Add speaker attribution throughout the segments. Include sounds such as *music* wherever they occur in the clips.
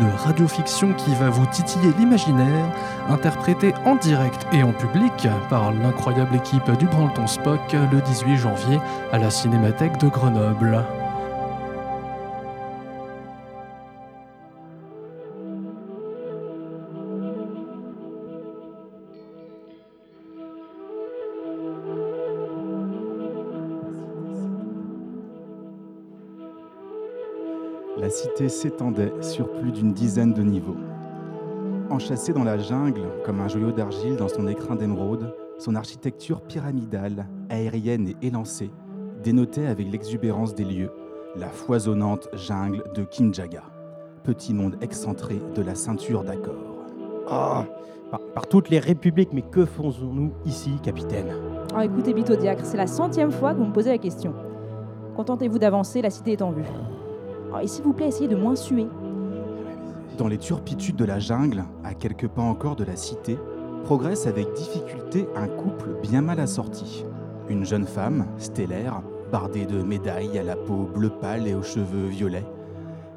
Speaker 1: Une radiofiction qui va vous titiller l'imaginaire, interprétée en direct et en public par l'incroyable équipe du Branleton Spock le 18 janvier à la Cinémathèque de Grenoble.
Speaker 2: S'étendait sur plus d'une dizaine de niveaux. Enchâssée dans la jungle, comme un joyau d'argile dans son écrin d'émeraude, son architecture pyramidale, aérienne et élancée, dénotait avec l'exubérance des lieux la foisonnante jungle de Kinjaga, petit monde excentré de la ceinture d'accord.
Speaker 3: Ah, par, par toutes les républiques, mais que faisons-nous ici, capitaine?
Speaker 4: Oh, écoutez, Bitodiacre, c'est la centième fois que vous me posez la question. Contentez-vous d'avancer, la cité est en vue. Oh, et s'il vous plaît, essayez de moins suer.
Speaker 2: Dans les turpitudes de la jungle, à quelques pas encore de la cité, progresse avec difficulté un couple bien mal assorti. Une jeune femme, stellaire, bardée de médailles à la peau bleu pâle et aux cheveux violets,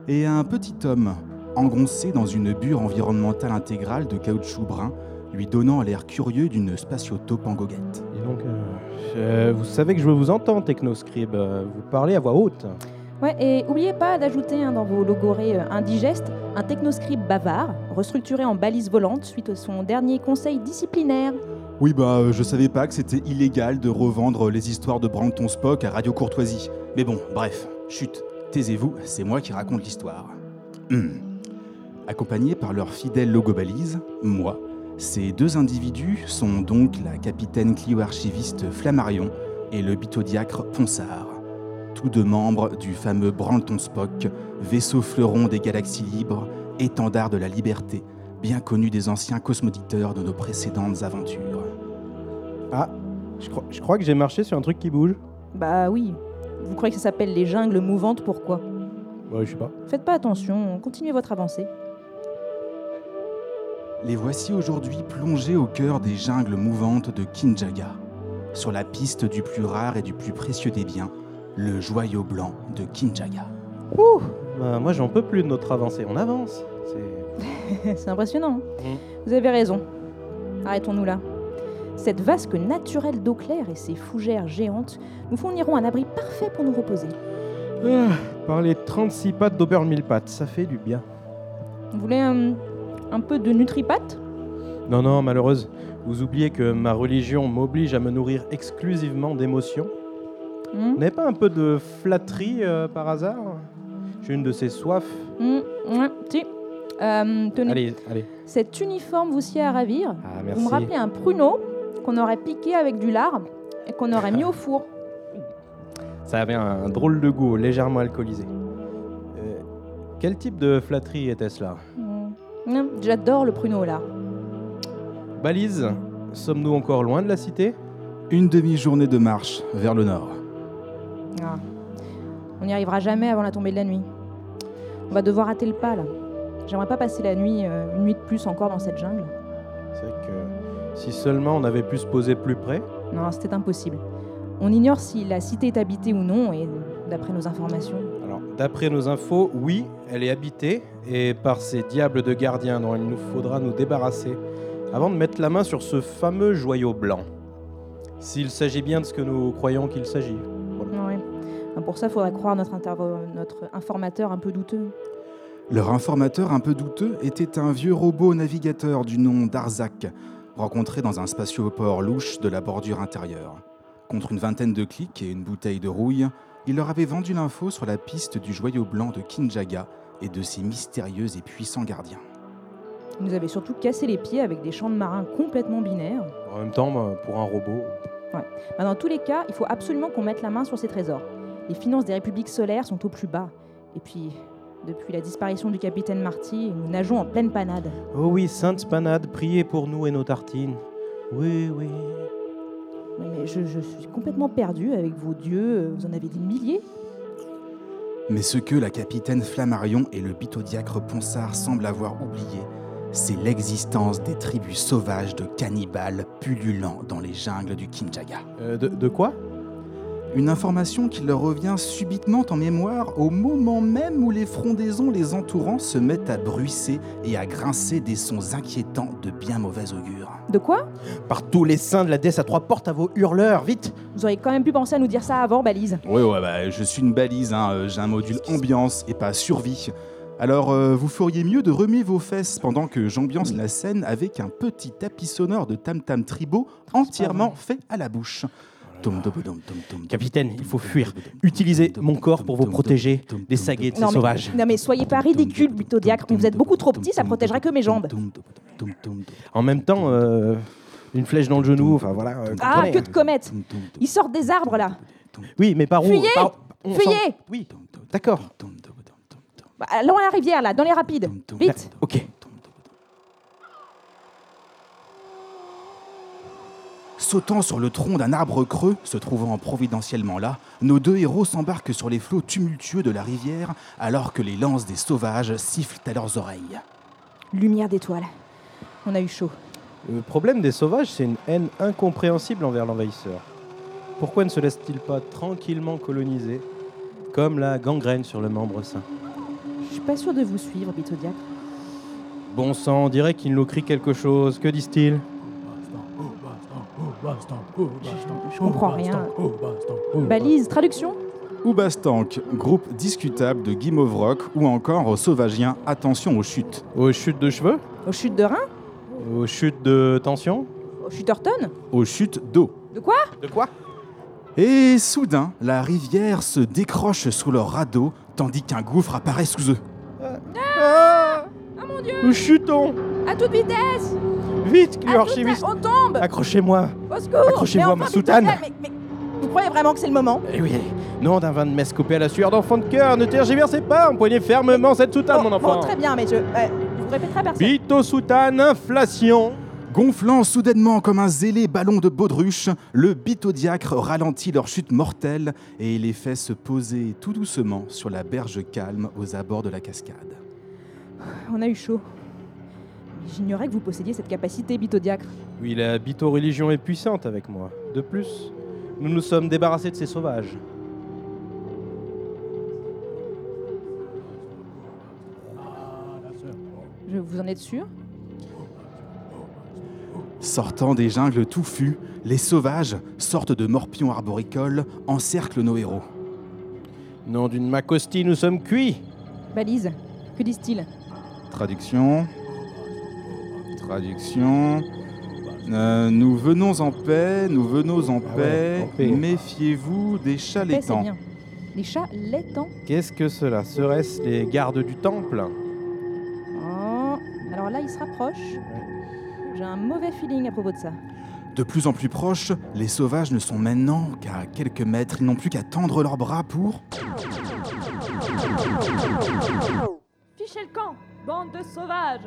Speaker 2: et un petit homme, engoncé dans une bure environnementale intégrale de caoutchouc brun, lui donnant l'air curieux d'une spatiotope en goguette.
Speaker 3: Dis donc, euh, euh, vous savez que je vous entends, Technoscribe. euh, Vous parlez à voix haute.
Speaker 4: Ouais, et oubliez pas d'ajouter hein, dans vos logorées euh, indigestes un technoscribe bavard, restructuré en balise volante suite à son dernier conseil disciplinaire.
Speaker 2: Oui, bah, euh, je savais pas que c'était illégal de revendre les histoires de Brampton Spock à Radio Courtoisie. Mais bon, bref, chut, taisez-vous, c'est moi qui raconte l'histoire. Hum. Accompagnés par leur fidèle logo-balise, moi, ces deux individus sont donc la capitaine Clio-archiviste Flammarion et le bitodiacre Ponsard, tous deux membres du fameux Branleton Spock, vaisseau fleuron des galaxies libres, étendard de la liberté, bien connu des anciens cosmoditeurs de nos précédentes aventures.
Speaker 3: Ah, je crois, je crois que j'ai marché sur un truc qui bouge.
Speaker 4: Bah oui. Vous croyez que ça s'appelle les jungles mouvantes Pourquoi?
Speaker 3: Ouais, je sais pas.
Speaker 4: Faites pas attention, continuez votre avancée.
Speaker 2: Les voici aujourd'hui plongés au cœur des jungles mouvantes de Kinjaga, sur la piste du plus rare et du plus précieux des biens, le joyau blanc de Kinjaga.
Speaker 3: Ouh, bah, moi j'en peux plus de notre avancée. On avance. C'est. *laughs*
Speaker 4: C'est impressionnant. hein.
Speaker 3: Mm.
Speaker 4: Vous avez raison. Arrêtons-nous là. Cette vasque naturelle d'eau claire et ses fougères géantes nous fourniront un abri parfait pour nous reposer.
Speaker 3: Ah, par les 36 pattes d'Auburn mille pattes, ça fait du bien.
Speaker 4: Vous voulez un, un peu de nutripat
Speaker 3: Non, non, malheureuse. Vous oubliez que ma religion m'oblige à me nourrir exclusivement d'émotions. Vous n'avez pas un peu de flatterie euh, par hasard? J'ai une de ces soifs.
Speaker 4: Hmm, ouais, si. Euh, tenez,
Speaker 3: Allez, allez.
Speaker 4: cet uniforme vous sied à ravir.
Speaker 3: Ah,
Speaker 4: Vous me rappelez un pruneau qu'on aurait piqué avec du lard et qu'on aurait mis au four.
Speaker 3: Ça avait un, drôle de goût, légèrement alcoolisé. Euh, quel type de flatterie était-ce là
Speaker 4: Hmm. J'adore le pruneau au lard.
Speaker 3: Balise, sommes-nous encore loin de la cité?
Speaker 2: Une demi-journée de marche vers le nord.
Speaker 4: Ah. On n'y arrivera jamais avant la tombée de la nuit. On va devoir hâter le pas là. J'aimerais pas passer la nuit, euh, une nuit de plus encore dans cette jungle.
Speaker 3: C'est vrai que si seulement on avait pu se poser plus près.
Speaker 4: Non, c'était impossible. On ignore si la cité est habitée ou non, et d'après nos informations.
Speaker 3: Alors, d'après nos infos, oui, elle est habitée, et par ces diables de gardiens dont il nous faudra nous débarrasser avant de mettre la main sur ce fameux joyau blanc. S'il s'agit bien de ce que nous croyons qu'il s'agit.
Speaker 4: Ouais. Pour ça, il faudrait croire notre, notre informateur un peu douteux.
Speaker 2: Leur informateur un peu douteux était un vieux robot navigateur du nom d'Arzak, rencontré dans un spatioport louche de la bordure intérieure. Contre une vingtaine de clics et une bouteille de rouille, il leur avait vendu l'info sur la piste du joyau blanc de Kinjaga et de ses mystérieux et puissants gardiens.
Speaker 4: Il nous avait surtout cassé les pieds avec des champs de marins complètement binaires.
Speaker 3: En même temps, bah, pour un robot.
Speaker 4: Ben, dans tous les cas, il faut absolument qu'on mette la main sur ces trésors. Les finances des républiques solaires sont au plus bas. Et puis, depuis la disparition du capitaine Marty, nous nageons en pleine panade.
Speaker 3: Oh oui, Sainte Panade, priez pour nous et nos tartines. Oui, oui.
Speaker 4: Oui, mais je, je suis complètement perdu avec vos dieux. Vous en avez des milliers
Speaker 2: Mais ce que la capitaine Flammarion et le bitodiacre Ponsard semblent avoir oublié, c'est l'existence des tribus sauvages de cannibales pullulant dans les jungles du Kinjaga.
Speaker 3: Euh, de, de quoi?
Speaker 2: Une information qui leur revient subitement en mémoire au moment même où les frondaisons les entourant se mettent à bruisser et à grincer des sons inquiétants de bien mauvais augure.
Speaker 4: De quoi?
Speaker 3: Par tous les saints de la déesse à trois portes à vos hurleurs, vite
Speaker 4: Vous auriez quand même pu penser à nous dire ça avant, Balise.
Speaker 2: Ouais, ouais, bah, je suis une balise, hein, euh, j'ai un module ambiance et pas survie. Alors, euh, vous feriez mieux de remuer vos fesses pendant que j'ambiance la scène avec un petit tapis sonore de tam-tam tribaux entièrement fait à la bouche.
Speaker 3: Capitaine, il faut fuir. Utilisez mon corps pour vous protéger des saguets de ces
Speaker 4: Non mais,
Speaker 3: sauvages.
Speaker 4: non mais soyez pas ridicule, Bitodiacre, vous êtes beaucoup trop petit, ça protégerait que mes jambes.
Speaker 3: En même temps, euh, une flèche dans le genou, enfin voilà. euh,
Speaker 4: Ah, que
Speaker 3: hein.
Speaker 4: de comètes Ils sortent des arbres là
Speaker 3: Oui, mais par où
Speaker 4: Fuyez
Speaker 3: par-
Speaker 4: Fuyez
Speaker 3: Oui, d'accord.
Speaker 4: Bah, Allons à la rivière là, dans les rapides Vite
Speaker 3: Ok.
Speaker 2: Sautant sur le tronc d'un arbre creux, se trouvant providentiellement là, nos deux héros s'embarquent sur les flots tumultueux de la rivière alors que les lances des sauvages sifflent à leurs oreilles.
Speaker 4: Lumière d'étoiles. On a eu chaud.
Speaker 3: Le problème des sauvages, c'est une haine incompréhensible envers l'envahisseur. Pourquoi ne se laisse-t-il pas tranquillement coloniser, comme la gangrène sur le membre sain
Speaker 4: Je suis pas sûre de vous suivre, Bitodiacre.
Speaker 3: Bon sang, on dirait qu'il nous crie quelque chose. Que disent-ils?
Speaker 4: Je comprends rien. Balise, traduction
Speaker 2: Oubastank, groupe discutable de Guimauve Rock ou encore aux sauvagiens Attention aux chutes.
Speaker 3: Aux chutes de cheveux
Speaker 4: Aux chutes de rein
Speaker 3: Aux chutes de tension
Speaker 4: Aux chuterton
Speaker 2: Aux chutes d'eau.
Speaker 4: De quoi
Speaker 3: De quoi
Speaker 2: Et soudain, la rivière se décroche sous leur radeau tandis qu'un gouffre apparaît sous eux.
Speaker 3: Ah
Speaker 4: mon Dieu
Speaker 3: Nous chutons
Speaker 4: À toute vitesse
Speaker 3: Vite,
Speaker 4: toute
Speaker 3: archiviste.
Speaker 4: On tombe.
Speaker 3: Accrochez-moi.
Speaker 4: Au secours.
Speaker 3: À ma soutane.
Speaker 4: Bitodiacre, mais, mais Vous croyez vraiment que c'est le moment?
Speaker 3: Eh oui, nom d'un vin de messe coupé à la sueur d'enfant de cœur, ne tergiversez pas, empoignez fermement cette soutane,
Speaker 4: Bon,
Speaker 3: mon enfant.
Speaker 4: bon, très bien, mais je... euh, vous répéterez à personne.
Speaker 3: Bito soutane, inflation.
Speaker 2: Gonflant soudainement comme un zélé ballon de baudruche, le bitodiacre ralentit leur chute mortelle et les fait se poser tout doucement sur la berge calme aux abords de la cascade.
Speaker 4: On a eu chaud. J'ignorais que vous possédiez cette capacité, Bitodiacre.
Speaker 3: Oui, la bito-religion est puissante avec moi. De plus, nous nous sommes débarrassés de ces sauvages.
Speaker 4: Je vous en êtes sûr?
Speaker 2: Sortant des jungles touffus, les sauvages, sortes de morpions arboricoles, encerclent nos héros.
Speaker 3: Nom d'une macosti, nous sommes cuits
Speaker 4: Balise, que disent-ils?
Speaker 2: Traduction. Traduction. Euh, nous venons en paix, nous venons en
Speaker 3: Ah
Speaker 2: paix.
Speaker 3: ouais, en paix.
Speaker 2: Méfiez-vous des chats laitants.
Speaker 4: Les chats laitants
Speaker 3: Qu'est-ce que cela Serait-ce les gardes du temple
Speaker 4: Oh, alors là, ils se rapprochent. J'ai un mauvais feeling à propos de ça.
Speaker 2: De plus en plus proches, les sauvages ne sont maintenant qu'à quelques mètres. Ils n'ont plus qu'à tendre leurs bras pour.
Speaker 5: Fichez le camp, bande de sauvages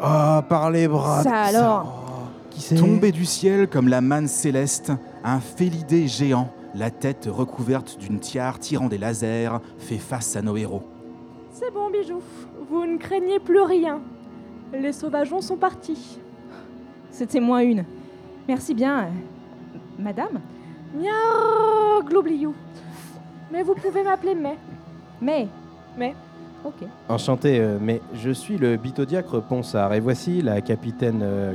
Speaker 3: Ah, par les bras
Speaker 4: Ça
Speaker 3: de-
Speaker 4: alors
Speaker 3: Oh, Qui c'est
Speaker 2: Tomber du ciel comme la manne céleste, un félidé géant, la tête recouverte d'une tiare tirant des lasers, fait face à nos héros.
Speaker 5: C'est bon, bijou, vous ne craignez plus rien. Les sauvageons sont partis.
Speaker 4: C'était moins une. Merci bien. euh, Madame
Speaker 5: Miaou, gloubliou. Mais vous pouvez m'appeler May.
Speaker 4: Mais.
Speaker 5: Mais.
Speaker 4: Ok.
Speaker 3: Enchanté, euh, mais je suis le bitodiacre Ponsard et voici la capitaine euh,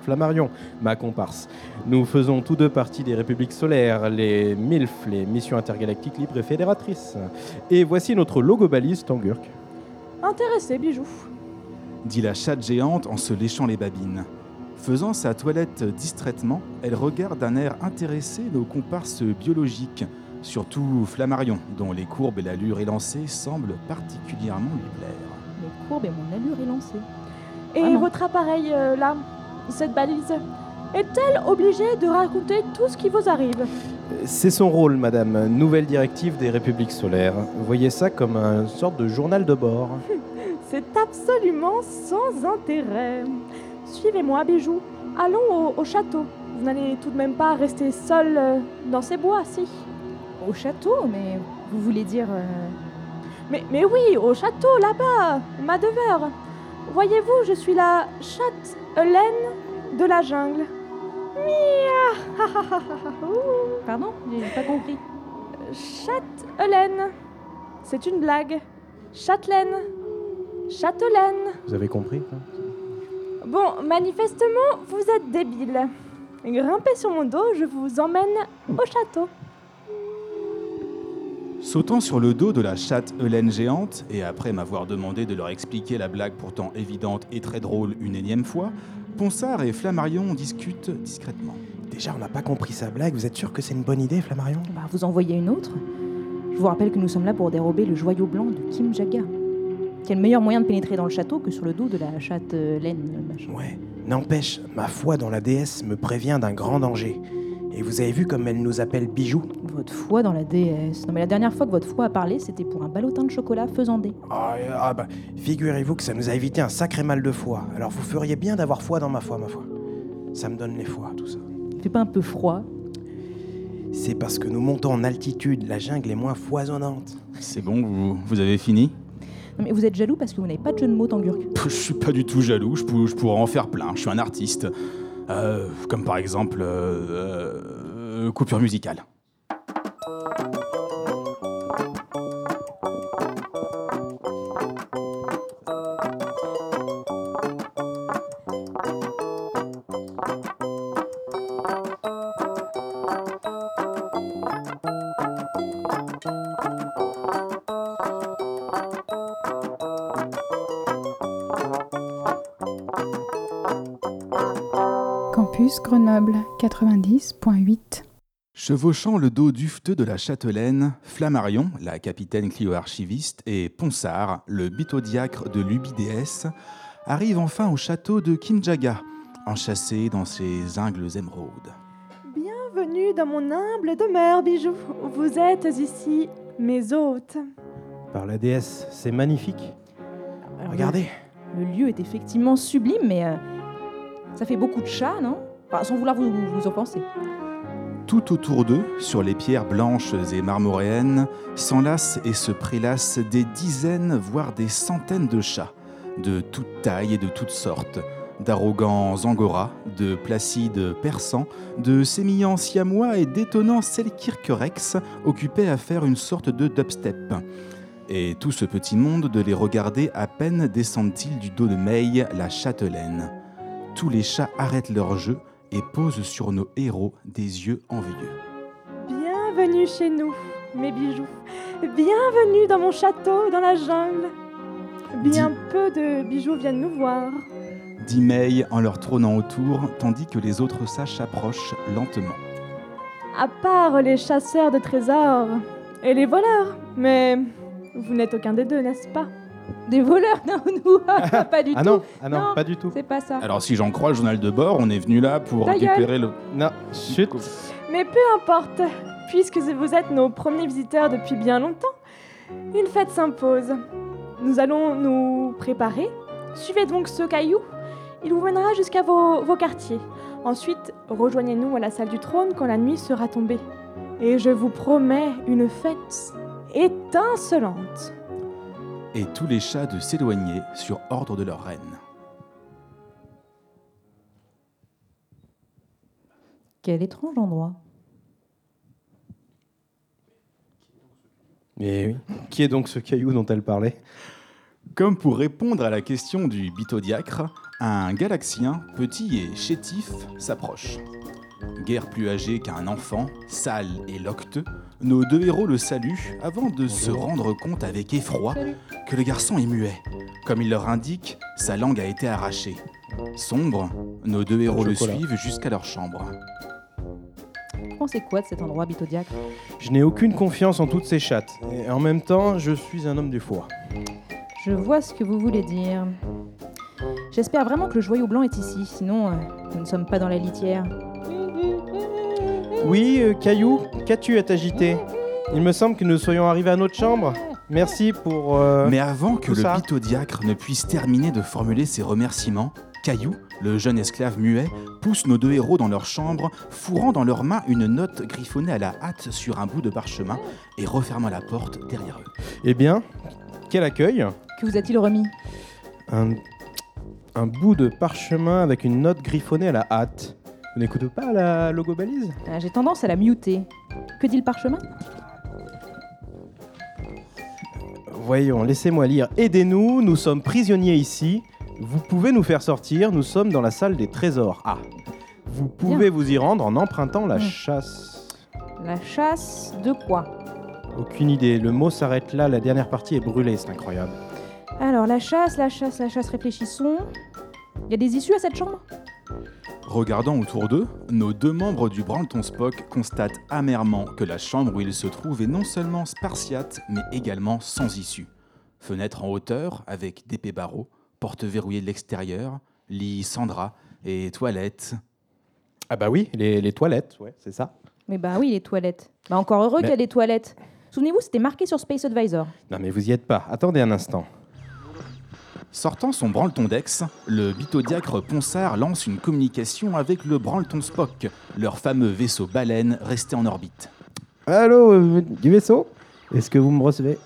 Speaker 3: Flammarion, ma comparse. Nous faisons tous deux partie des Républiques solaires, les MILF, les Missions intergalactiques libres et fédératrices. Et voici notre logo balise Tangurk.
Speaker 5: Intéressé, bijou.
Speaker 2: dit la chatte géante en se léchant les babines. Faisant sa toilette distraitement, elle regarde d'un air intéressé nos comparses biologiques, surtout Flammarion, dont les courbes et l'allure élancée semblent particulièrement lui plaire.
Speaker 4: Les courbes et mon allure élancée.
Speaker 5: Et
Speaker 4: Ah
Speaker 5: votre appareil, euh, là, cette balise, est-elle obligée de raconter tout ce qui vous arrive?
Speaker 3: C'est son rôle, madame, nouvelle directive des Républiques solaires. Voyez ça comme une sorte de journal de bord. *laughs*
Speaker 5: C'est absolument sans intérêt. Suivez-moi, bijou. Allons au, au château. Vous n'allez tout de même pas rester seul euh, dans ces bois, si
Speaker 4: Au château, mais vous voulez dire. euh,
Speaker 5: mais, mais oui, au château, là-bas, ma demeure. Voyez-vous, je suis la chatte Hélène de la jungle. Mia *laughs*
Speaker 4: Pardon J'ai pas compris.
Speaker 5: Châtelaine. C'est une blague. Châtelaine. Châtelaine.
Speaker 3: Vous avez compris hein
Speaker 5: Bon, manifestement, vous êtes débile. Grimpez sur mon dos, je vous emmène au château.
Speaker 2: Sautant sur le dos de la chatte Hélène géante, et après m'avoir demandé de leur expliquer la blague pourtant évidente et très drôle une énième fois, Ponsard et Flammarion discutent discrètement.
Speaker 3: Déjà, on n'a pas compris sa blague. Vous êtes sûr que c'est une bonne idée, Flammarion?
Speaker 4: Bah, vous envoyez une autre? Je vous rappelle que nous sommes là pour dérober le joyau blanc de Kim Jaga. Quel meilleur moyen de pénétrer dans le château que sur le dos de la chatte euh, laine machin?
Speaker 3: Ouais. N'empêche, ma foi dans la déesse me prévient d'un grand danger. Et vous avez vu comme elle nous appelle Bijou
Speaker 4: Votre foi dans la déesse. Non mais la dernière fois que votre foi a parlé, c'était pour un ballotin de chocolat faisandé.
Speaker 3: Ah, euh, ah bah, figurez-vous que ça nous a évité un sacré mal de foi. Alors vous feriez bien d'avoir foi dans ma foi, ma foi. Ça me donne les foi, tout ça.
Speaker 4: Il fait pas un peu froid
Speaker 3: C'est parce que nous montons en altitude, la jungle est moins foisonnante.
Speaker 2: C'est bon, vous, vous avez fini?
Speaker 4: Non mais vous êtes jaloux parce que vous n'avez pas de jeu de mots tangurk.
Speaker 2: Je suis pas du tout jaloux, je, pour- je pourrais en faire plein, je suis un artiste. Euh, comme par exemple euh, euh, coupure musicale.
Speaker 6: Campus Grenoble 90.8.
Speaker 2: Chevauchant le dos dufteux de la châtelaine, Flammarion, la capitaine Clio-archiviste, et Ponsard, le bitodiacre de l'UBDS, arrivent enfin au château de Kimjaga, enchâssé dans ses ingles émeraudes.
Speaker 5: Bienvenue dans mon humble demeure, bijoux. Vous êtes ici mes hôtes.
Speaker 3: Par la déesse, c'est magnifique.
Speaker 4: Alors,
Speaker 3: Regardez.
Speaker 4: Le, le lieu est effectivement sublime, mais euh, ça fait beaucoup de chats, non? Sans vouloir vous, vous offenser.
Speaker 2: Tout autour d'eux, sur les pierres blanches et marmoréennes, s'enlacent et se prélassent des dizaines, voire des centaines de chats, de toutes tailles et de toutes sortes, d'arrogants angoras, de placides persans, de sémillants siamois et d'étonnants selkirkrex occupés à faire une sorte de dubstep. Et tout ce petit monde de les regarder à peine descendent-ils du dos de May, la châtelaine. Tous les chats arrêtent leur jeu et posent sur nos héros des yeux envieux.
Speaker 5: Bienvenue chez nous, mes bijoux. Bienvenue dans mon château, dans la jungle. Bien peu de bijoux viennent nous voir.
Speaker 2: dit May en leur trônant autour, tandis que les autres chats s'approchent lentement.
Speaker 5: À part les chasseurs de trésors et les voleurs. Mais vous n'êtes aucun des deux, n'est-ce pas?
Speaker 4: Des voleurs Non, nous, *laughs* pas du
Speaker 3: Ah
Speaker 4: tout.
Speaker 3: non, ah non,
Speaker 4: Non.
Speaker 3: pas du tout.
Speaker 4: C'est pas ça.
Speaker 2: Alors si j'en crois le journal de bord, on est venu là pour
Speaker 4: Ta gueule.
Speaker 2: récupérer le...
Speaker 3: Non, chut.
Speaker 5: Mais peu importe, puisque vous êtes nos premiers visiteurs depuis bien longtemps, une fête s'impose. Nous allons nous préparer. Suivez donc ce caillou. Il vous mènera jusqu'à vos, vos quartiers. Ensuite, rejoignez-nous à la salle du trône quand la nuit sera tombée. Et je vous promets une fête étincelante.
Speaker 2: Et tous les chats de s'éloigner sur ordre de leur reine.
Speaker 4: Quel étrange endroit.
Speaker 3: Mais oui. Qui est donc ce caillou dont elle parlait?
Speaker 2: Comme pour répondre à la question du bitodiacre, un galaxien, petit et chétif, s'approche. Guère plus âgé qu'un enfant, sale et locteux, nos deux héros le saluent avant de se rendre compte avec effroi que le garçon est muet. Comme il leur indique, sa langue a été arrachée. Sombre, nos deux héros le
Speaker 3: Chocolat.
Speaker 2: suivent jusqu'à leur chambre.
Speaker 4: Vous pensez quoi de cet endroit bitodiacre?
Speaker 3: Je n'ai aucune confiance en toutes ces chattes. Et en même temps, je suis un homme du foie.
Speaker 4: Je vois ce que vous voulez dire. J'espère vraiment que le joyau blanc est ici, sinon euh, nous ne sommes pas dans la litière.
Speaker 3: Oui, euh, Caillou, qu'as-tu à t'agiter Il me semble que nous soyons arrivés à notre chambre. Merci pour... euh,
Speaker 2: Mais avant que
Speaker 3: tout
Speaker 2: le
Speaker 3: ça.
Speaker 2: bitodiacre ne puisse terminer de formuler ses remerciements, Caillou, le jeune esclave muet, pousse nos deux héros dans leur chambre, fourrant dans leurs mains une note griffonnée à la hâte sur un bout de parchemin et refermant la porte derrière eux.
Speaker 3: Eh bien, quel accueil
Speaker 4: Que vous a-t-il remis?
Speaker 3: Un, un bout de parchemin avec une note griffonnée à la hâte. Vous n'écoutez pas la logo balise?
Speaker 4: Ah, J'ai tendance à la muter. Que dit le parchemin?
Speaker 3: Voyons, laissez-moi lire. Aidez-nous, nous sommes prisonniers ici. Vous pouvez nous faire sortir, nous sommes dans la salle des trésors. Ah Vous pouvez vous y rendre en empruntant la
Speaker 4: Mm.
Speaker 3: chasse.
Speaker 4: La chasse de quoi?
Speaker 3: Aucune idée, le mot s'arrête là, la dernière partie est brûlée, c'est incroyable.
Speaker 4: Alors, la chasse, la chasse, la chasse, réfléchissons. Il y a des issues à cette chambre?
Speaker 2: Regardant autour d'eux, nos deux membres du Branton Spock constatent amèrement que la chambre où ils se trouvent est non seulement spartiate, mais également sans issue. Fenêtre en hauteur, avec d'épais barreaux, porte verrouillée de l'extérieur, lit sans drap et toilette.
Speaker 3: Ah bah oui, les, les toilettes, ouais, c'est ça.
Speaker 4: Mais bah oui, les toilettes. Bah encore heureux
Speaker 3: Mais-
Speaker 4: qu'il y a des toilettes. Souvenez-vous, c'était marqué sur Space Advisor.
Speaker 3: Non mais vous y êtes pas, attendez un instant.
Speaker 2: Sortant son branleton d'ex, le bitodiacre Ponsard lance une communication avec le branleton Spock, leur fameux vaisseau baleine resté en orbite.
Speaker 3: Allô, euh, du vaisseau? Est-ce que vous me recevez?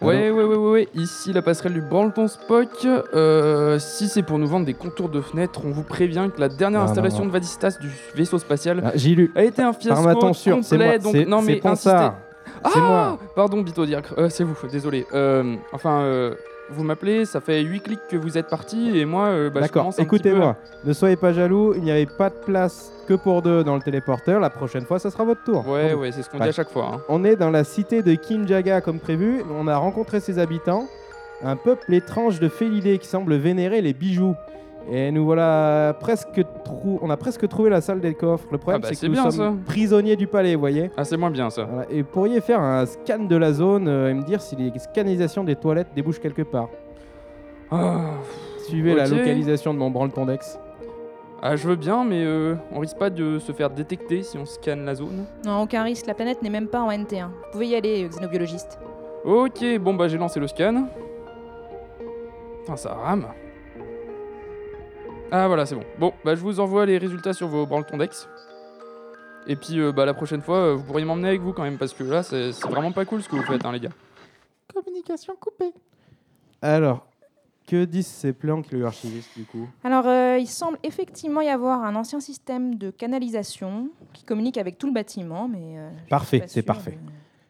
Speaker 7: Ouais, ouais, ouais, ouais, ouais, ici la passerelle du Branleton Spock. Euh, si c'est pour nous vendre des contours de fenêtres, on vous prévient que la dernière
Speaker 3: Non, non,
Speaker 7: installation
Speaker 3: non.
Speaker 7: de Vadistas du vaisseau spatial
Speaker 3: ah, J'ai lu.
Speaker 7: a été un fiasco
Speaker 3: c'est moi.
Speaker 7: complet. Donc,
Speaker 3: c'est-
Speaker 7: non, mais
Speaker 3: c'est Ponsard.
Speaker 7: insistez.
Speaker 3: C'est
Speaker 7: Ah
Speaker 3: moi.
Speaker 7: Pardon, Bitodiacre, euh, c'est vous, désolé. Euh, enfin, euh, vous m'appelez, ça fait 8 clics que vous êtes parti et moi, euh, bah,
Speaker 3: D'accord,
Speaker 7: peu
Speaker 3: écoutez-moi, ne soyez pas jaloux, il n'y avait pas de place que pour deux dans le téléporteur, la prochaine fois ça sera votre tour.
Speaker 7: Ouais, ouais, c'est ce qu'on dit à chaque fois. hein.
Speaker 3: On est dans la cité de Kinjaga comme prévu, on a rencontré ses habitants, un peuple étrange de félidés qui semble vénérer les bijoux. Et nous voilà presque trou... on a presque trouvé la salle des coffres. Le problème
Speaker 7: Ah bah,
Speaker 3: c'est que
Speaker 7: c'est
Speaker 3: nous
Speaker 7: bien,
Speaker 3: sommes
Speaker 7: ça.
Speaker 3: prisonniers du palais, vous voyez.
Speaker 7: Ah, c'est moins bien ça.
Speaker 3: Voilà. Et pourriez faire un scan de la zone euh, et me dire si les scanisations des toilettes débouchent quelque part.
Speaker 7: Ah,
Speaker 3: Suivez la localisation de mon branle-ton d'ex.
Speaker 7: ah, je veux bien, mais euh, on risque pas de se faire détecter si on scanne la zone.
Speaker 4: Non, aucun risque, la planète n'est même pas en NT1. Vous pouvez y aller, euh, xénobiologiste.
Speaker 7: Ok, bon bah j'ai lancé le scan. Putain, ça rame. Ah voilà, c'est bon. Bon, bah je vous envoie les résultats sur vos branletons d'ex. Et puis euh, bah la prochaine fois, euh, vous pourriez m'emmener avec vous quand même, parce que là, c'est c'est vraiment pas cool ce que vous faites, hein, les gars.
Speaker 3: Communication coupée. Alors, que disent ces plans que le archiviste du coup?
Speaker 4: Alors, euh, il semble effectivement y avoir un ancien système de canalisation qui communique avec tout le bâtiment, mais... euh, je suis
Speaker 3: Parfait,
Speaker 4: pas
Speaker 3: c'est
Speaker 4: sûre
Speaker 3: parfait.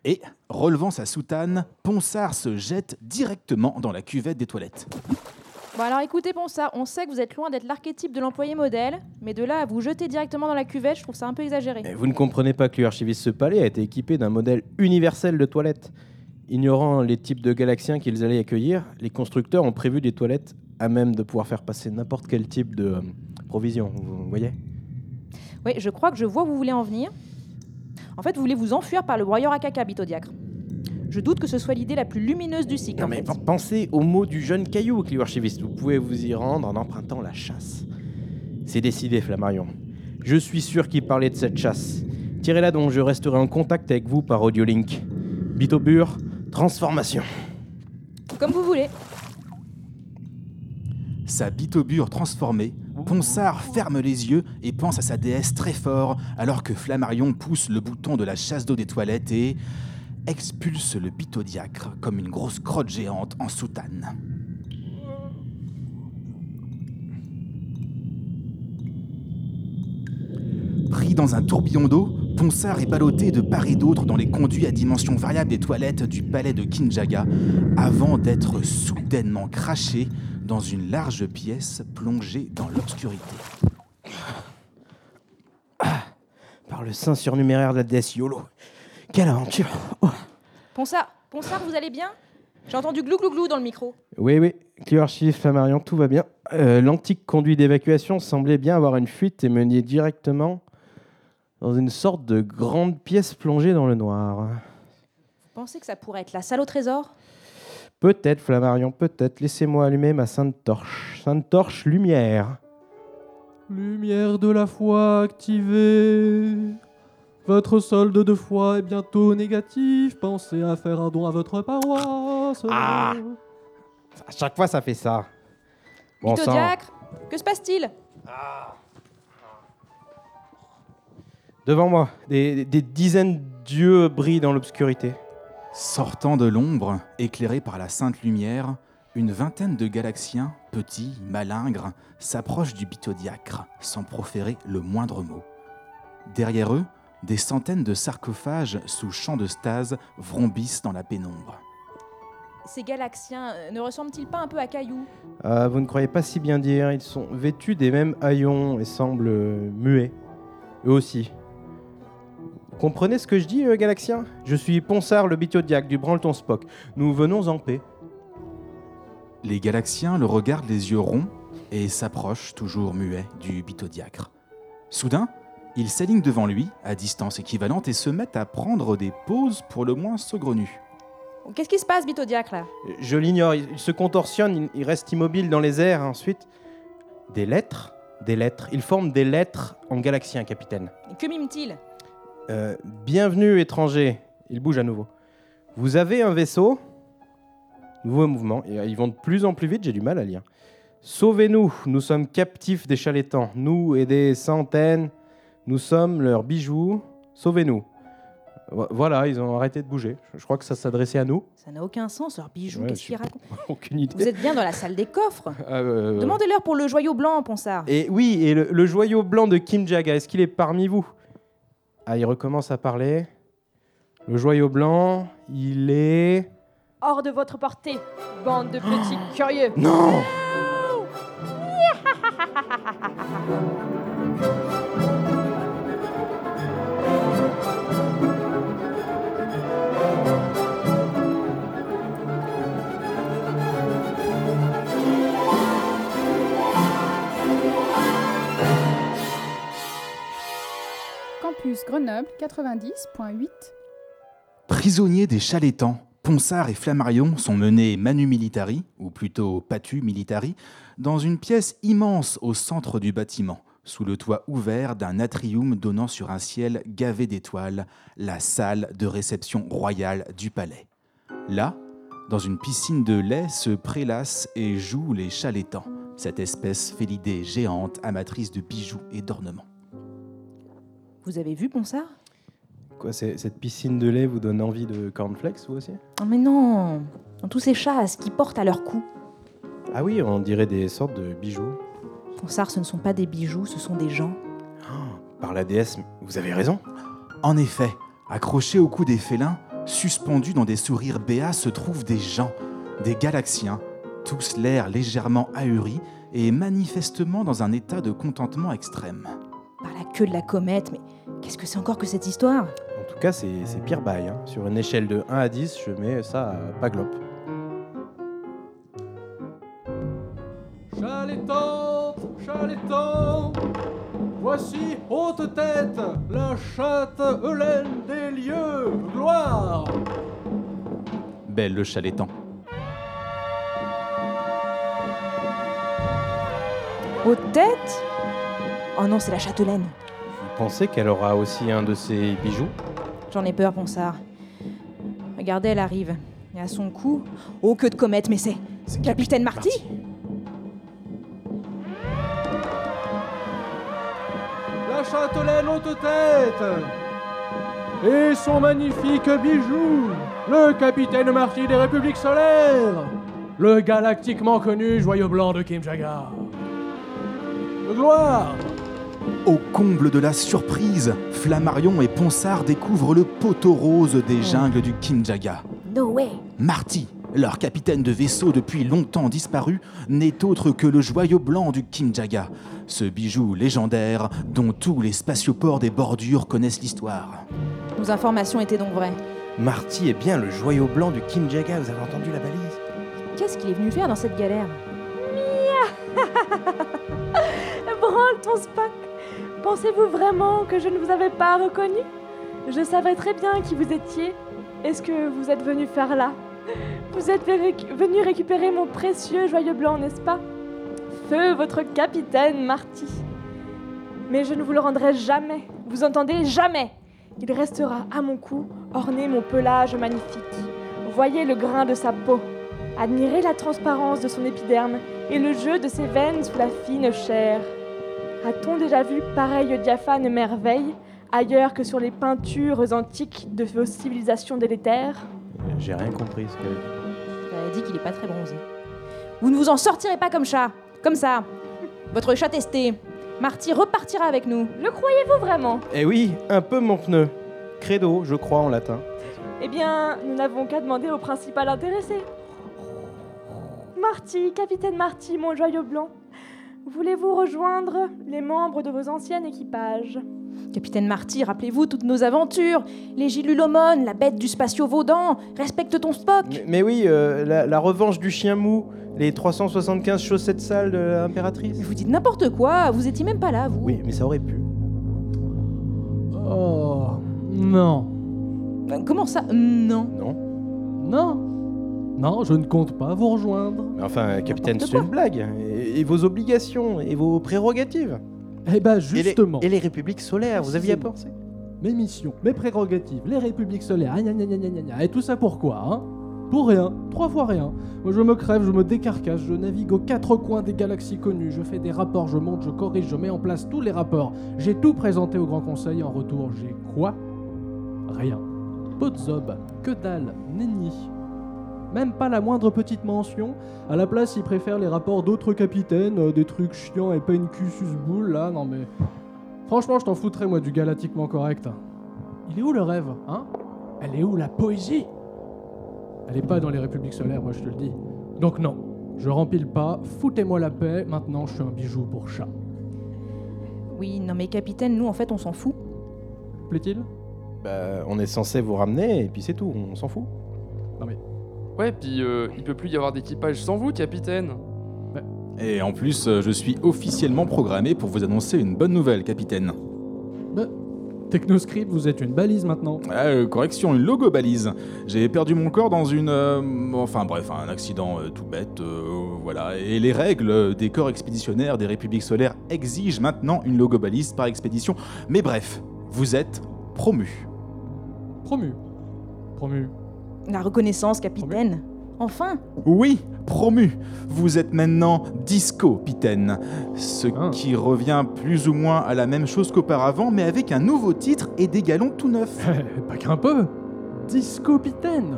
Speaker 2: Et, relevant sa soutane, Ponsard se jette directement dans la cuvette des toilettes.
Speaker 4: Bon alors écoutez Ponsard, on sait que vous êtes loin d'être l'archétype de l'employé modèle, mais de là à vous jeter directement dans la cuvette, je trouve ça un peu exagéré.
Speaker 3: Mais Vous ne comprenez pas que l'archiviste ce palais a été équipé d'un modèle universel de toilettes. Ignorant les types de galaxiens qu'ils allaient accueillir, les constructeurs ont prévu des toilettes à même de pouvoir faire passer n'importe quel type de euh, provision. Vous voyez?
Speaker 4: Oui, je crois que je vois où vous voulez en venir. En fait, vous voulez vous enfuir par le broyeur à caca, Bitodiacre. Je doute que ce soit l'idée la plus lumineuse du cycle.
Speaker 3: Non
Speaker 4: en
Speaker 3: mais
Speaker 4: fait.
Speaker 3: pensez au mot du jeune caillou, Clio Archiviste. Vous pouvez vous y rendre en empruntant la chasse. C'est décidé, Flammarion. Je suis sûr qu'il parlait de cette chasse. Tirez-la donc, je resterai en contact avec vous par audiolink. Bitobur, transformation.
Speaker 4: Comme vous voulez.
Speaker 2: Sa bitobure transformée, Ponsard ferme les yeux et pense à sa déesse très fort, alors que Flammarion pousse le bouton de la chasse d'eau des toilettes et expulse le bitodiacre comme une grosse crotte géante en soutane. Pris dans un tourbillon d'eau, Ponsard est ballotté de part et d'autre dans les conduits à dimension variable des toilettes du palais de Kinjaga, avant d'être soudainement craché dans une large pièce plongée dans l'obscurité.
Speaker 3: Par le sein surnuméraire de la déesse Yolo. Quelle aventure Oh.
Speaker 4: Ponsard, Ponsard, vous allez bien? J'ai entendu glou glou glou dans le micro.
Speaker 3: Oui, oui, Clio Archiviste, Flammarion, tout va bien. Euh, L'antique conduit d'évacuation semblait bien avoir une fuite et mener directement dans une sorte de grande pièce plongée dans le noir.
Speaker 4: Vous pensez que ça pourrait être la salle au trésor?
Speaker 3: Peut-être, Flammarion, peut-être. Laissez-moi allumer ma sainte torche. Sainte torche lumière.
Speaker 1: Lumière de la foi activée. Votre solde de foi est bientôt négatif. Pensez à faire un don à votre paroisse.
Speaker 3: Ah À chaque fois, ça fait ça. Bon sang.
Speaker 4: Bitodiacre, que se passe-t-il?
Speaker 3: Devant moi, des, des dizaines d'yeux brillent dans l'obscurité.
Speaker 2: Sortant de l'ombre, éclairé par la sainte lumière, une vingtaine de galaxiens, petits, malingres, s'approchent du bitodiacre sans proférer le moindre mot. Derrière eux, des centaines de sarcophages sous champ de stase vrombissent dans la pénombre.
Speaker 4: Ces galaxiens euh, ne ressemblent-ils pas un peu à cailloux
Speaker 3: Ah, vous ne croyez pas si bien dire, ils sont vêtus des mêmes haillons et semblent euh, muets. Eux aussi. Vous comprenez ce que je dis, euh, Galaxien? Je suis Ponsard, le bitodiaque du Branleton Spock. Nous venons en paix.
Speaker 2: Les galaxiens le regardent les yeux ronds et s'approchent, toujours muets, du bitodiacre. Soudain, ils s'alignent devant lui, à distance équivalente, et se mettent à prendre des pauses pour le moins saugrenues.
Speaker 4: Qu'est-ce qui se passe, Bitodiacre, là?
Speaker 3: Je l'ignore, il il se contorsionne, il- il reste immobile dans les airs. Ensuite, des lettres Des lettres. Ils forment des lettres en galaxien, capitaine.
Speaker 4: Et Que mime-t-il?
Speaker 3: Euh, bienvenue, étranger. Il bouge à nouveau. Vous avez un vaisseau? Nouveau mouvement. Et, euh, ils vont de plus en plus vite, j'ai du mal à lire. Sauvez-nous, nous sommes captifs des chalétans. Nous et des centaines, nous sommes leurs bijoux. Sauvez-nous. Vo- Voilà, ils ont arrêté de bouger. Je- crois que ça s'adressait à nous.
Speaker 4: Ça n'a aucun sens, leurs bijoux,
Speaker 3: Ouais,
Speaker 4: qu'est-ce
Speaker 3: je
Speaker 4: qu'ils racontent *laughs*
Speaker 3: Aucune idée.
Speaker 4: Vous êtes bien dans la salle des coffres
Speaker 3: Euh,
Speaker 4: Demandez-leur pour le joyau blanc, Ponsard.
Speaker 3: Et oui, et le, le joyau blanc de Kim Jaga, est-ce qu'il est parmi vous? Ah, il recommence à parler. Le joyau blanc, il est...
Speaker 5: Hors de votre portée, bande de petits *gasps* curieux.
Speaker 3: Non *laughs*
Speaker 6: Grenoble 90.8.
Speaker 2: Prisonniers des Chalétans, Ponsard et Flammarion sont menés manu militari, ou plutôt patu militari, dans une pièce immense au centre du bâtiment, sous le toit ouvert d'un atrium donnant sur un ciel gavé d'étoiles, la salle de réception royale du palais. Là, dans une piscine de lait, se prélassent et jouent les Chalétans, cette espèce félidée géante amatrice de bijoux et d'ornements.
Speaker 4: Vous avez vu, Ponsard?
Speaker 3: Quoi, c'est- cette piscine de lait vous donne envie de cornflakes, vous aussi?
Speaker 4: Oh, mais non Dans tous ces chasses qui portent à leur cou.
Speaker 3: Ah oui, on dirait des sortes de bijoux.
Speaker 4: Ponsard, ce ne sont pas des bijoux, ce sont des gens.
Speaker 3: Par la déesse, vous avez raison.
Speaker 2: En effet, accrochés au cou des félins, suspendus dans des sourires béats, se trouvent des gens, des galaxiens, tous l'air légèrement ahuris et manifestement dans un état de contentement extrême.
Speaker 4: Queue de la comète, mais qu'est-ce que c'est encore que cette histoire?
Speaker 3: En tout cas, c'est c'est pire bail. hein. Sur une échelle de 1 à 10, je mets ça à Paglope.
Speaker 8: Chalétan, chalétan, voici haute tête, la chatte Hélène des lieux, gloire.
Speaker 2: Belle le chalétan.
Speaker 4: Aux têtes Oh non, c'est la châtelaine.
Speaker 3: Vous pensez qu'elle aura aussi un de ces bijoux?
Speaker 4: J'en ai peur, Ponsard. Regardez, elle arrive. Et à son cou, oh que de comète, mais c'est c'est Capitaine Marty
Speaker 8: La châtelaine haute tête et son magnifique bijou, le capitaine Marty des Républiques solaires, le galactiquement connu joyau blanc de Kim Jaga. Gloire
Speaker 2: Au comble de la surprise, Flammarion et Ponsard découvrent le poteau rose des jungles du Kimjaga.
Speaker 4: No way
Speaker 2: Marty, leur capitaine de vaisseau depuis longtemps disparu, n'est autre que le joyau blanc du Kimjaga, ce bijou légendaire dont tous les spatioports des bordures connaissent l'histoire.
Speaker 4: Nos informations étaient donc vraies.
Speaker 3: Marty est bien le joyau blanc du Kim Jaga, vous avez entendu la balise?
Speaker 4: Qu'est-ce qu'il est venu faire dans cette galère? *laughs*
Speaker 5: Branle ton Spock Pensez-vous vraiment que je ne vous avais pas reconnu? Je savais très bien qui vous étiez. Est-ce que vous êtes venu faire là? Vous êtes venu récupérer mon précieux joyau blanc, n'est-ce pas? Feu votre capitaine, Marty. Mais je ne vous le rendrai jamais. Vous entendez? Jamais Il restera à mon cou, orné mon pelage magnifique. Voyez le grain de sa peau. Admirez la transparence de son épiderme et le jeu de ses veines sous la fine chair. A-t-on déjà vu pareille diaphane merveille ailleurs que sur les peintures antiques de vos civilisations délétères?
Speaker 3: J'ai rien compris ce qu'elle a dit.
Speaker 4: Elle a dit qu'il est pas très bronzé. Vous ne vous en sortirez pas comme chat. Comme ça. Votre chat testé. Marty repartira avec nous.
Speaker 5: Le croyez-vous vraiment?
Speaker 3: Eh oui, un peu mon pneu. Credo, je crois en latin.
Speaker 5: Eh bien, nous n'avons qu'à demander au principal intéressé. Marty, capitaine Marty, mon joyau blanc. Voulez-vous rejoindre les membres de vos anciens équipages?
Speaker 4: Capitaine Marty, rappelez-vous toutes nos aventures. Les Gilulomon, la bête du spatio Vaudan. Respecte ton Spock.
Speaker 3: Mais, mais oui, euh, la, la revanche du chien mou, les 375 chaussettes sales de l'impératrice.
Speaker 4: Mais vous dites n'importe quoi. Vous étiez même pas là, vous.
Speaker 3: Oui, mais ça aurait pu.
Speaker 8: Oh, non.
Speaker 4: Euh, Comment ça Non?
Speaker 3: Non
Speaker 8: Non. Non, je ne compte pas vous rejoindre.
Speaker 3: Mais enfin, capitaine, c'est une blague. Et, et vos obligations, et vos prérogatives.
Speaker 8: Eh ben
Speaker 3: Et les-
Speaker 8: justement,
Speaker 3: Et les, républiques solaires, vous aviez à penser
Speaker 8: mes missions, mes prérogatives, les républiques solaires, gna gna gna gna gna gna, et tout ça pourquoi hein? Pour rien, trois fois rien. Moi je me crève, je me décarcasse, je navigue aux quatre coins des galaxies connues, je fais des rapports, je monte, je corrige, je mets en place tous les rapports. J'ai tout présenté au Grand Conseil, en retour j'ai quoi? Rien. Peu de zob, que dalle, nenni. Même pas la moindre petite mention. À la place, ils préfèrent les rapports d'autres capitaines, euh, des trucs chiants et pas une sus boule là, non mais. Franchement, je t'en foutrais, moi, du galactiquement correct. Il est où le rêve, hein? Elle est où la poésie? Elle est pas dans les républiques solaires, moi, je te le dis. Donc non, je rempile pas, foutez-moi la paix, maintenant je suis un bijou pour chat.
Speaker 4: Oui, non mais capitaine, nous en fait on s'en fout.
Speaker 8: Plaît-il?
Speaker 3: Bah, on est censé vous ramener, et puis c'est tout, on s'en fout.
Speaker 7: Ouais, puis euh, il peut plus y avoir d'équipage sans vous, capitaine.
Speaker 2: Et en plus, euh, je suis officiellement programmé pour vous annoncer une bonne nouvelle, capitaine.
Speaker 8: Technoscript, vous êtes une balise maintenant.
Speaker 2: Ah, euh, correction, une logo balise. J'ai perdu mon corps dans une. euh, enfin bref, un accident euh, tout bête, euh, voilà. Et les règles des corps expéditionnaires des républiques solaires exigent maintenant une logo balise par expédition. Mais bref, vous êtes promu.
Speaker 8: Promu. Promu.
Speaker 4: La reconnaissance, capitaine. Enfin
Speaker 2: Oui, promu. Vous êtes maintenant Disco, Pitaine. Ce
Speaker 8: Ah.
Speaker 2: qui revient plus ou moins à la même chose qu'auparavant, mais avec un nouveau titre et des galons tout neufs. *laughs*
Speaker 8: pas qu'un peu Discopitaine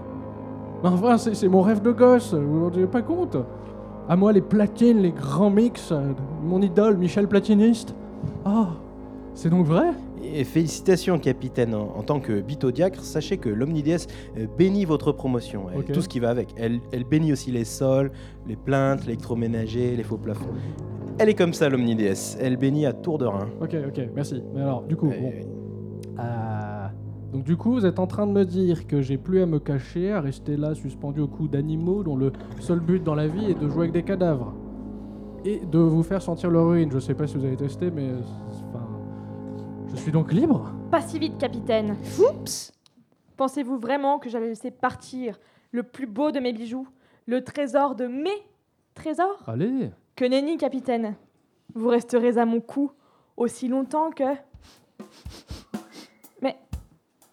Speaker 8: Enfin, c'est c'est mon rêve de gosse, vous vous rendez pas compte? À moi, les platines, les grands mix, euh, mon idole, Michel Platiniste. Ah, c'est donc vrai?
Speaker 3: Et félicitations, capitaine. En, en tant que bitodiacre, sachez que l'Omnidéesse euh, bénit votre promotion, et tout ce qui va avec. Elle, elle bénit aussi les sols, les plaintes, l'électroménager, les faux plafonds. Elle est comme ça, l'Omnidéesse. Elle bénit à tour de rein.
Speaker 8: Ok, ok, merci. Mais alors, du coup,
Speaker 3: Euh,
Speaker 8: bon. Ah. Donc du coup, vous êtes en train de me dire que j'ai plus à me cacher, à rester là suspendu au cou d'animaux dont le seul but dans la vie est de jouer avec des cadavres. Et de vous faire sentir leur ruine. Je sais pas si vous avez testé, mais... Je suis donc libre
Speaker 5: Pas si vite, capitaine.
Speaker 4: Oups
Speaker 5: Pensez-vous vraiment que j'allais laisser partir le plus beau de mes bijoux, le trésor de mes trésors?
Speaker 8: Allez
Speaker 5: Que nenni, capitaine. Vous resterez à mon cou aussi longtemps que. Mais.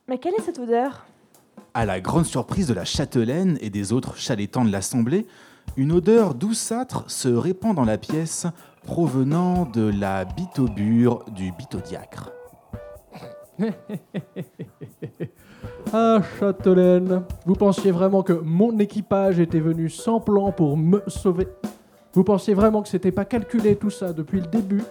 Speaker 5: Mais quelle est cette odeur?
Speaker 2: À la grande surprise de la châtelaine et des autres chalétans de l'assemblée, une odeur douceâtre se répand dans la pièce provenant de la bitobure du bitodiacre. *laughs*
Speaker 8: Ah, Châtelaine, vous pensiez vraiment que mon équipage était venu sans plan pour me sauver? Vous pensiez vraiment que c'était pas calculé tout ça depuis le début?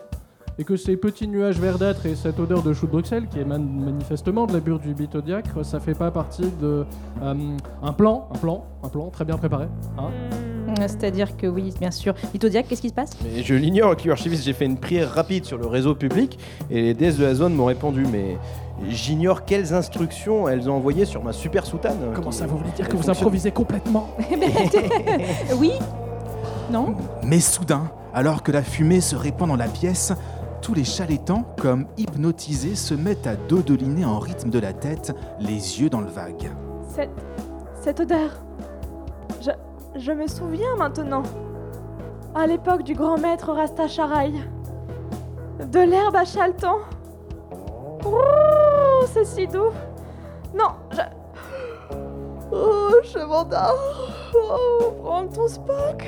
Speaker 8: Et que ces petits nuages verdâtres et cette odeur de chou de Bruxelles, qui émane manifestement de la bure du bitodiacre, ça fait pas partie de euh, un plan, un plan, un plan très bien préparé hein
Speaker 5: Hmm.
Speaker 4: C'est-à-dire que oui, bien sûr. Litodiac, qu'est-ce qui se passe?
Speaker 3: Mais je l'ignore, l'archiviste, j'ai fait une prière rapide sur le réseau public et les déesses de la zone m'ont répondu, mais j'ignore quelles instructions elles ont envoyées sur ma super soutane.
Speaker 8: Comment ça, vous voulez dire que vous improvisez complètement? *laughs* *laughs*
Speaker 4: Oui Non?
Speaker 2: Mais soudain, alors que la fumée se répand dans la pièce, tous les chalétans, comme hypnotisés, se mettent à dodeliner en rythme de la tête, les yeux dans le vague.
Speaker 5: Cette. Cette odeur. Je. Je me souviens maintenant. À l'époque du grand maître Rasta Charai. De l'herbe à chaletan. Oh, c'est si doux. Non, je. Oh, m'endors. Oh, prends ton Spock.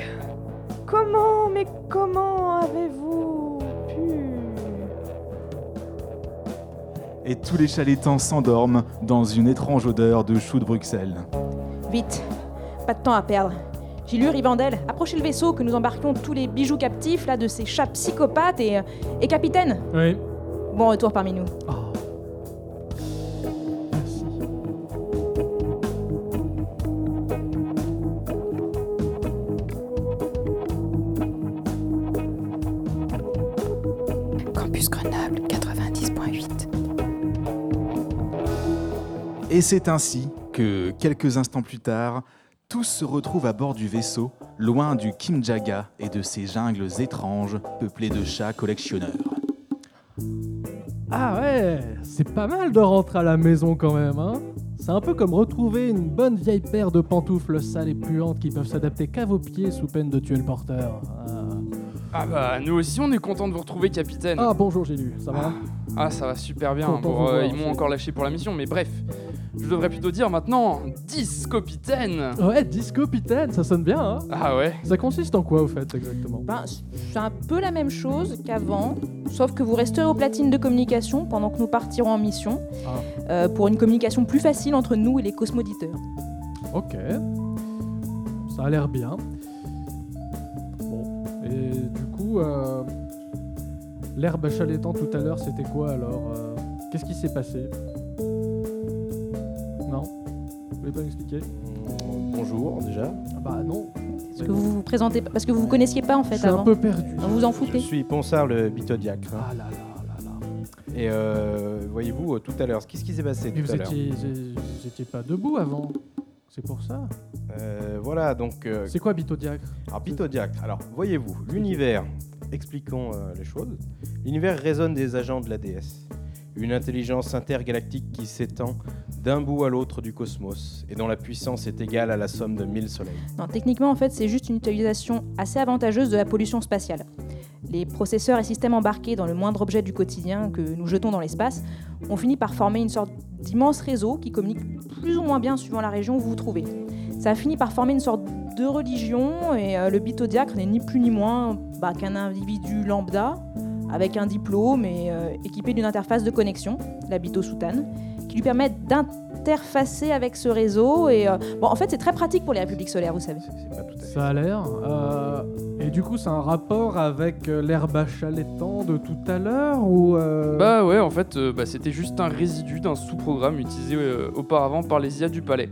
Speaker 5: Comment, mais comment avez-vous
Speaker 2: Et tous les chalétans s'endorment dans une étrange odeur de chou de Bruxelles.
Speaker 4: Vite Pas de temps à perdre. Gilur, Rivandel, approchez le vaisseau que nous embarquions tous les bijoux captifs là de ces chats psychopathes et, euh, et capitaine.
Speaker 8: Oui.
Speaker 4: Bon retour parmi nous.
Speaker 8: Oh.
Speaker 2: C'est ainsi que, quelques instants plus tard, tous se retrouvent à bord du vaisseau, loin du Kimjaga et de ses jungles étranges peuplées de chats collectionneurs.
Speaker 8: Ah ouais, c'est pas mal de rentrer à la maison quand même, hein C'est un peu comme retrouver une bonne vieille paire de pantoufles sales et puantes qui peuvent s'adapter qu'à vos pieds sous peine de tuer le porteur. Ah,
Speaker 7: Ah bah, nous aussi, on est content de vous retrouver, capitaine.
Speaker 8: Ah, bonjour j'ai lu, ça va
Speaker 7: Ah, ça va super bien. Bon,
Speaker 8: vous
Speaker 7: euh, ils m'ont encore lâché pour la mission, mais bref. Je devrais plutôt dire maintenant 10 capitaine.
Speaker 8: Ouais, disco Pitaine, ça sonne bien, hein
Speaker 7: Ah ouais
Speaker 8: Ça consiste en quoi au fait exactement?
Speaker 4: Ben, c'est un peu la même chose qu'avant, sauf que vous resterez aux platines de communication pendant que nous partirons en mission,
Speaker 8: Ah.
Speaker 4: euh, pour une communication plus facile entre nous et les cosmoditeurs.
Speaker 8: Ok. Ça a l'air bien. Bon. Et du coup, euh, l'herbe chalétant tout à l'heure, c'était quoi alors euh, Qu'est-ce qui s'est passé? Voulez pas m'expliquer
Speaker 3: Bonjour déjà.
Speaker 8: Ah Bah non.
Speaker 4: Parce que vous vous présentez, parce que vous vous connaissiez pas en
Speaker 8: Je
Speaker 4: fait
Speaker 8: suis un
Speaker 4: avant.
Speaker 8: peu perdu.
Speaker 4: Non, vous en
Speaker 3: Je
Speaker 4: foutez.
Speaker 3: suis Ponsard le bitodiacre.
Speaker 8: Ah là là là là.
Speaker 3: Et euh, voyez-vous, euh, tout à l'heure, qu'est-ce qui s'est passé
Speaker 8: Mais
Speaker 3: tout
Speaker 8: vous
Speaker 3: à l'heure
Speaker 8: étiez, vous étiez pas debout avant. C'est pour ça.
Speaker 3: Euh, Voilà, donc. euh,
Speaker 8: C'est quoi Bitodiacre
Speaker 3: alors, bitodiacre. Alors, voyez-vous, l'univers, expliquons euh, les choses. L'univers résonne des agents de l'ADS. Une intelligence intergalactique qui s'étend d'un bout à l'autre du cosmos et dont la puissance est égale à la somme de 1000 soleils.
Speaker 4: Techniquement, en fait, c'est juste une utilisation assez avantageuse de la pollution spatiale. Les processeurs et systèmes embarqués dans le moindre objet du quotidien que nous jetons dans l'espace ont fini par former une sorte d'immense réseau qui communique plus ou moins bien suivant la région où vous vous trouvez. Ça a fini par former une sorte de religion et euh, le bitodiacre n'est ni plus ni moins bah, qu'un individu lambda avec un diplôme et euh, équipé d'une interface de connexion, la bitosoutane, qui lui permet d'interfacer avec ce réseau. Et euh, bon, en fait, c'est très pratique pour les républiques solaires, vous savez.
Speaker 3: C'est c'est pas tout à fait.
Speaker 8: Ça a l'air. Euh, et du coup, c'est un rapport avec l'herbe à de tout à l'heure ou euh,
Speaker 7: Bah ouais, en fait, euh, bah, c'était juste un résidu d'un sous-programme utilisé euh, auparavant par les IA du palais.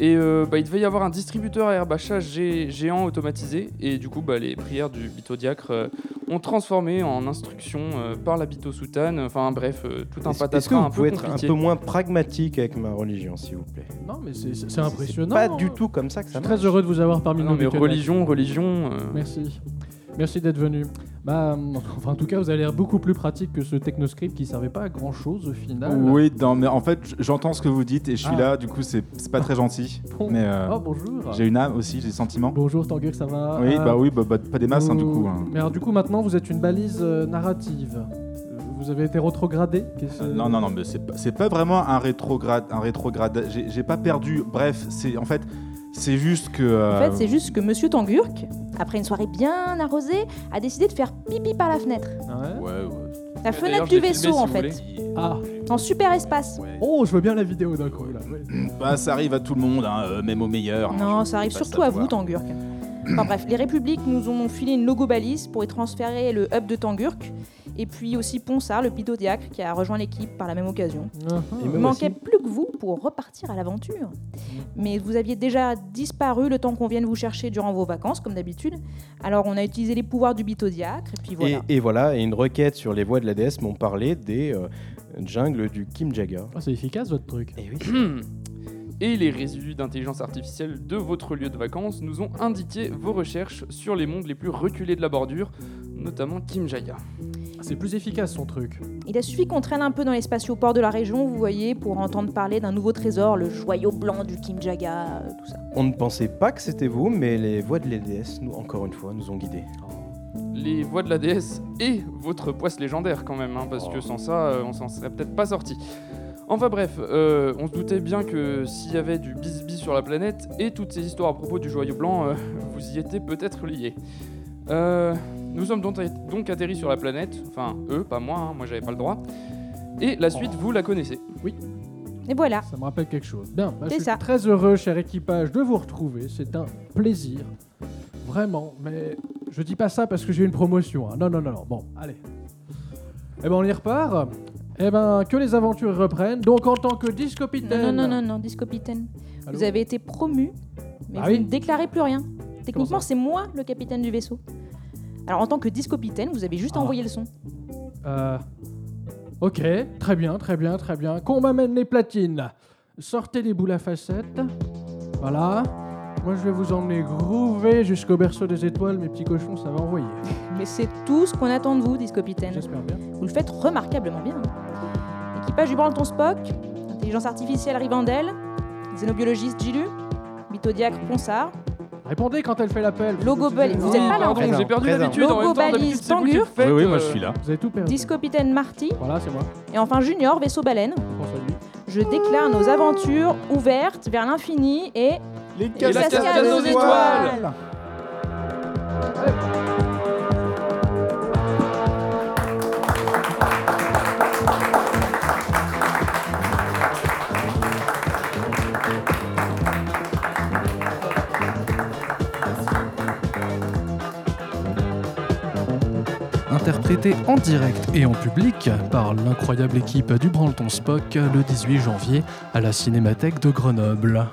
Speaker 7: Et euh, bah, il devait y avoir un distributeur à gé- géant automatisé, et du coup, bah, les prières du bitodiacre euh, ont transformé en instructions euh, par la bitosoutane. Enfin bref, euh, tout un
Speaker 3: Est-ce est-ce que
Speaker 7: patatras
Speaker 3: vous
Speaker 7: un peu
Speaker 3: pouvez être un peu moins pragmatique avec ma religion, s'il vous plaît?
Speaker 8: Non, mais c'est- c'est c'est impressionnant.
Speaker 3: Pas du tout comme ça que
Speaker 8: Je
Speaker 3: ça
Speaker 8: suis
Speaker 3: marche.
Speaker 8: très heureux de vous avoir parmi
Speaker 7: Ah
Speaker 8: nous.
Speaker 7: non, mais
Speaker 8: Bitodiacre.
Speaker 7: religion, religion. euh,
Speaker 8: Merci. Merci d'être venu. Bah, *laughs* enfin, en tout cas, vous avez l'air beaucoup plus pratique que ce technoscript qui servait pas à grand chose au final.
Speaker 2: Oui, non, mais en fait, j'entends ce que vous dites et je suis
Speaker 8: Ah.
Speaker 2: là, du coup, c'est pas très gentil. *laughs*
Speaker 8: Bon.
Speaker 2: Mais euh,
Speaker 8: Oh, bonjour.
Speaker 2: j'ai une âme aussi, j'ai des sentiments.
Speaker 8: Bonjour Tanguy, ça va?
Speaker 2: Oui,
Speaker 8: Euh,
Speaker 2: bah oui, bah, bah, pas des masses, hein, du coup. hein.
Speaker 8: Mais alors, du coup, maintenant, vous êtes une balise euh, narrative. Vous avez été rétrogradé?
Speaker 2: Euh, non, non, non, mais c'est pas, vraiment un rétrograde. Un rétrograde. J'ai pas perdu. Bref, c'est en fait, c'est juste que.
Speaker 4: En fait, c'est juste que Monsieur Tangurk, après une soirée bien arrosée, a décidé de faire pipi par la fenêtre.
Speaker 8: Ah ouais
Speaker 2: Ouais, ouais.
Speaker 4: La fenêtre du
Speaker 7: l'ai filmé,
Speaker 4: vaisseau,
Speaker 7: si
Speaker 4: en fait.
Speaker 7: voulez.
Speaker 8: Ah,
Speaker 4: En super espace.
Speaker 8: oh, je veux bien la vidéo d'un coup là. ouais.
Speaker 2: Bah, ça arrive à tout le monde, hein, euh, même aux meilleurs. hein,
Speaker 4: Non, ça arrive surtout à vous. Tangurk. Enfin bref, les républiques nous ont filé une logo balise pour y transférer le hub de Tangurk. Et puis aussi Ponsard, le pitodiacre, qui a rejoint l'équipe par la même occasion.
Speaker 3: Et
Speaker 4: Il
Speaker 3: me
Speaker 4: manquait plus que vous pour repartir à l'aventure. Mais vous aviez déjà disparu le temps qu'on vienne vous chercher durant vos vacances, comme d'habitude. Alors on a utilisé les pouvoirs du bitodiacre, et puis voilà.
Speaker 3: Et, et voilà, et une requête sur les voies de l'ADS m'ont parlé des euh, jungles du Kim Jagger.
Speaker 8: ah, c'est efficace votre truc.
Speaker 3: Et oui. *clears throat*
Speaker 7: Et les résidus d'intelligence artificielle de votre lieu de vacances nous ont indiqué vos recherches sur les mondes les plus reculés de la bordure, notamment Kimjaya.
Speaker 8: C'est plus efficace son truc.
Speaker 4: Il a suffi qu'on traîne un peu dans les spatioports de la région, vous voyez, pour entendre parler d'un nouveau trésor, le joyau blanc du Kimjaga, euh, tout ça.
Speaker 3: On ne pensait pas que c'était vous, mais les voies de l'ADS, nous, encore une fois, nous ont guidés.
Speaker 7: Les voix de la déesse et votre poisse légendaire quand même, hein, parce que sans ça, euh, on s'en serait peut-être pas sorti. Enfin bref, euh, on se doutait bien que s'il y avait du bisbis sur la planète et toutes ces histoires à propos du joyau blanc, euh, vous y étiez peut-être liés. Euh, nous sommes donc, atterris sur la planète, enfin eux, pas moi, hein, moi j'avais pas le droit. Et la suite, vous la connaissez.
Speaker 8: Oui.
Speaker 4: Et voilà.
Speaker 8: Ça me rappelle quelque chose. Bien, bah, je
Speaker 4: C'est
Speaker 8: suis
Speaker 4: ça.
Speaker 8: très heureux, cher équipage, de vous retrouver. C'est un plaisir. Vraiment, mais je dis pas ça parce que j'ai une promotion. hein. Non, non, non, non. Bon, allez. Eh ben, on y repart. Eh ben, que les aventures reprennent. Donc, en tant que
Speaker 4: Non,
Speaker 8: discopitaine.
Speaker 4: non, non, non, non, discopitaine.
Speaker 8: Allô
Speaker 4: Vous avez été promu, mais
Speaker 8: Ah
Speaker 4: vous
Speaker 8: oui
Speaker 4: ne déclarez plus rien. Techniquement, c'est moi le capitaine du vaisseau. Alors, en tant que discopitaine, vous avez juste
Speaker 8: Ah.
Speaker 4: envoyé le son.
Speaker 8: Euh, ok, très bien, très bien, très bien. Qu'on m'amène les platines. Sortez les boules à facettes. Voilà. Moi, je vais vous emmener groover jusqu'au berceau des étoiles, mes petits cochons, ça va envoyer. *laughs*
Speaker 4: Mais c'est tout ce qu'on attend de vous, discopitaine.
Speaker 8: J'espère bien.
Speaker 4: Vous le faites remarquablement bien. hein. Équipage du Branleton Spock, intelligence artificielle Rivandel, xénobiologiste Gilu, mythodiacre Ponsard,
Speaker 8: Répondez quand elle fait l'appel.
Speaker 4: Logo bel- vous êtes
Speaker 7: Oui,
Speaker 4: pas là, en
Speaker 7: pardon,
Speaker 3: fait.
Speaker 7: j'ai perdu l'habitude
Speaker 4: Logo balise Tangur.
Speaker 2: Oui, oui, moi
Speaker 7: euh,
Speaker 2: je suis là.
Speaker 8: Vous avez tout perdu.
Speaker 4: discopitaine Marty,
Speaker 8: Voilà, c'est moi.
Speaker 4: et enfin Junior, vaisseau baleine. Je déclare nos aventures ouvertes vers l'infini et
Speaker 2: Les
Speaker 4: Et la cascade aux étoiles.
Speaker 1: Interprété en direct et en public par l'incroyable équipe du Branleton Spock le 18 janvier à la Cinémathèque de Grenoble.